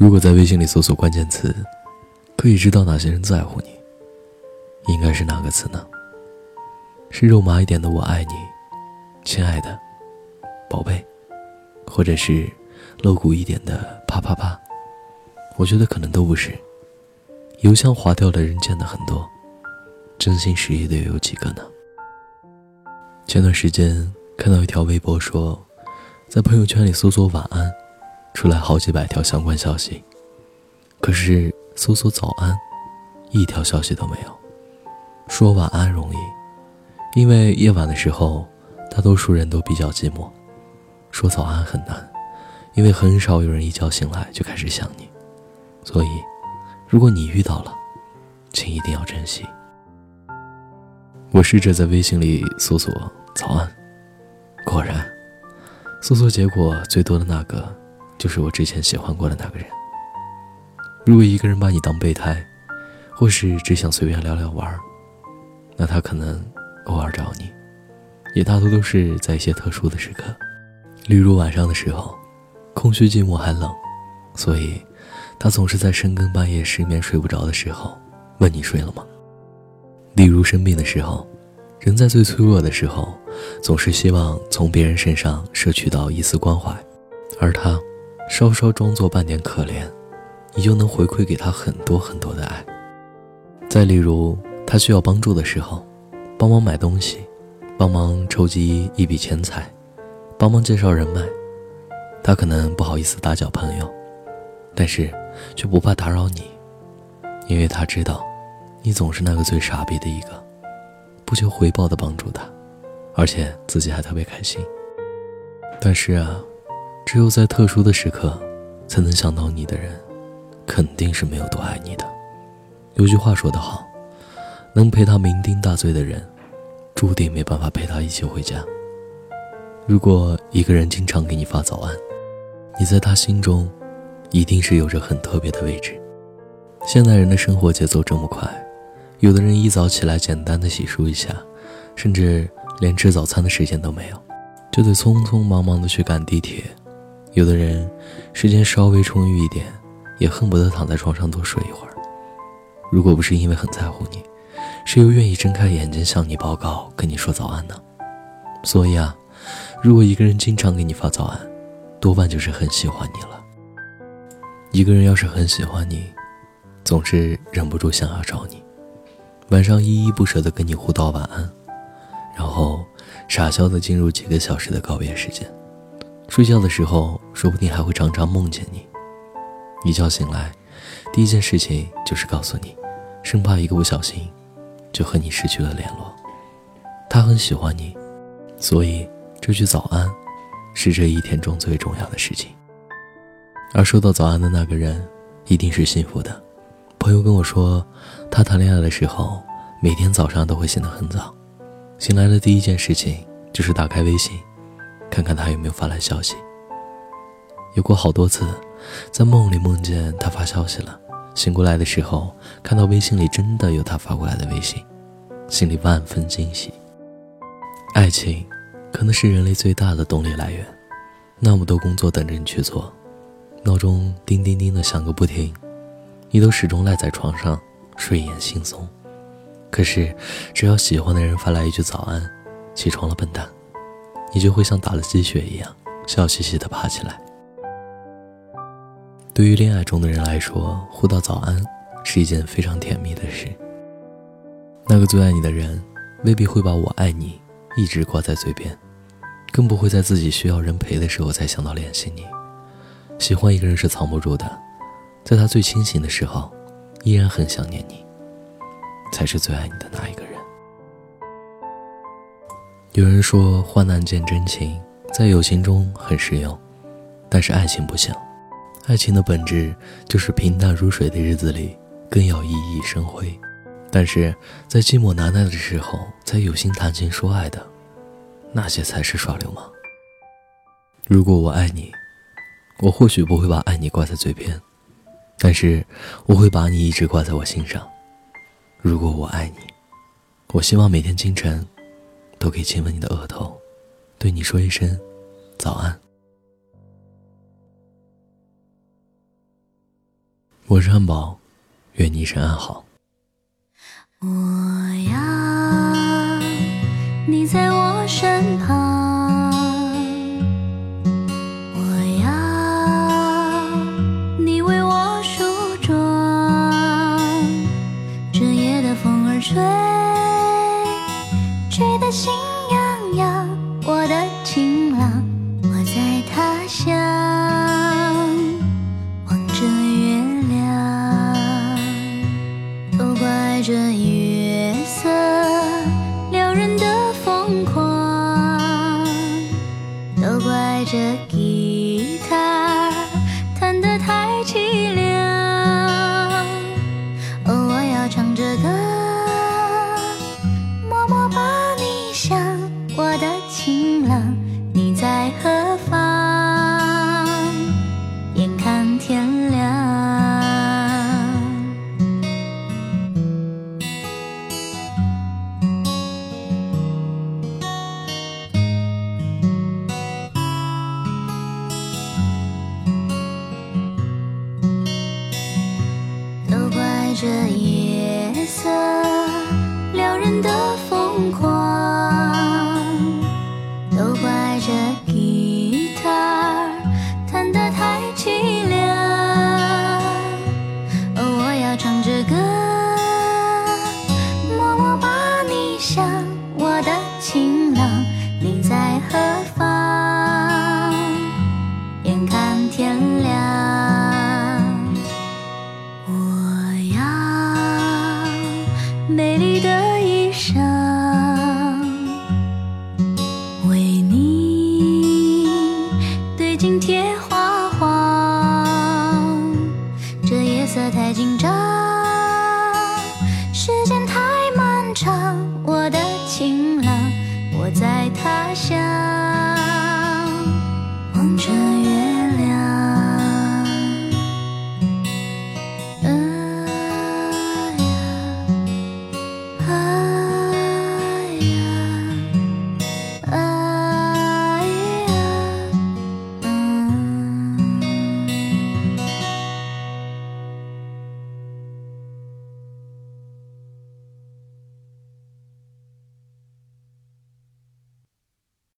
如果在微信里搜索关键词，可以知道哪些人在乎你，应该是哪个词呢？是肉麻一点的“我爱你”，亲爱的，宝贝，或者是露骨一点的“啪啪啪”？我觉得可能都不是。邮箱划掉的人见的很多，真心实意的又有几个呢？前段时间看到一条微博说，在朋友圈里搜索“晚安”，出来好几百条相关消息，可是搜索“早安”，一条消息都没有。说晚安容易，因为夜晚的时候，大多数人都比较寂寞；说早安很难，因为很少有人一觉醒来就开始想你。所以。如果你遇到了，请一定要珍惜。我试着在微信里搜索“早安”，果然，搜索结果最多的那个，就是我之前喜欢过的那个人。如果一个人把你当备胎，或是只想随便聊聊玩那他可能偶尔找你，也大多都是在一些特殊的时刻，例如晚上的时候，空虚寂寞还冷，所以。他总是在深更半夜失眠睡不着的时候，问你睡了吗？例如生病的时候，人在最脆弱的时候，总是希望从别人身上摄取到一丝关怀，而他，稍稍装作半点可怜，你就能回馈给他很多很多的爱。再例如，他需要帮助的时候，帮忙买东西，帮忙筹集一笔钱财，帮忙介绍人脉，他可能不好意思打搅朋友，但是。却不怕打扰你，因为他知道，你总是那个最傻逼的一个，不求回报的帮助他，而且自己还特别开心。但是啊，只有在特殊的时刻，才能想到你的人，肯定是没有多爱你的。有句话说得好，能陪他酩酊大醉的人，注定没办法陪他一起回家。如果一个人经常给你发早安，你在他心中。一定是有着很特别的位置。现代人的生活节奏这么快，有的人一早起来简单的洗漱一下，甚至连吃早餐的时间都没有，就得匆匆忙忙的去赶地铁。有的人时间稍微充裕一点，也恨不得躺在床上多睡一会儿。如果不是因为很在乎你，谁又愿意睁开眼睛向你报告，跟你说早安呢？所以啊，如果一个人经常给你发早安，多半就是很喜欢你了。一个人要是很喜欢你，总是忍不住想要找你，晚上依依不舍地跟你互道晚安，然后傻笑地进入几个小时的告别时间。睡觉的时候，说不定还会常常梦见你。一觉醒来，第一件事情就是告诉你，生怕一个不小心，就和你失去了联络。他很喜欢你，所以这句早安，是这一天中最重要的事情。而收到早安的那个人，一定是幸福的。朋友跟我说，他谈恋爱的时候，每天早上都会醒得很早，醒来的第一件事情就是打开微信，看看他有没有发来消息。有过好多次，在梦里梦见他发消息了，醒过来的时候看到微信里真的有他发过来的微信，心里万分惊喜。爱情，可能是人类最大的动力来源，那么多工作等着你去做。闹钟叮叮叮的响个不停，你都始终赖在床上睡眼惺忪。可是，只要喜欢的人发来一句早安，起床了，笨蛋，你就会像打了鸡血一样，笑嘻嘻的爬起来。对于恋爱中的人来说，互道早安是一件非常甜蜜的事。那个最爱你的人，未必会把我爱你一直挂在嘴边，更不会在自己需要人陪的时候才想到联系你。喜欢一个人是藏不住的，在他最清醒的时候，依然很想念你，才是最爱你的那一个人。有人说，患难见真情，在友情中很实用，但是爱情不行。爱情的本质就是平淡如水的日子里更要熠熠生辉，但是在寂寞难耐的时候才有心谈情说爱的，那些才是耍流氓。如果我爱你。我或许不会把爱你挂在嘴边，但是我会把你一直挂在我心上。如果我爱你，我希望每天清晨都可以亲吻你的额头，对你说一声早安。我是汉堡，愿你一生安好。我要你在我身旁，心痒痒。我的情郎，我在他乡望着月亮。都怪。这月色撩人的疯狂，都怪这吉他弹得太凄心贴花黄。这夜色太紧张，时间太漫长。我的情郎，我在他乡，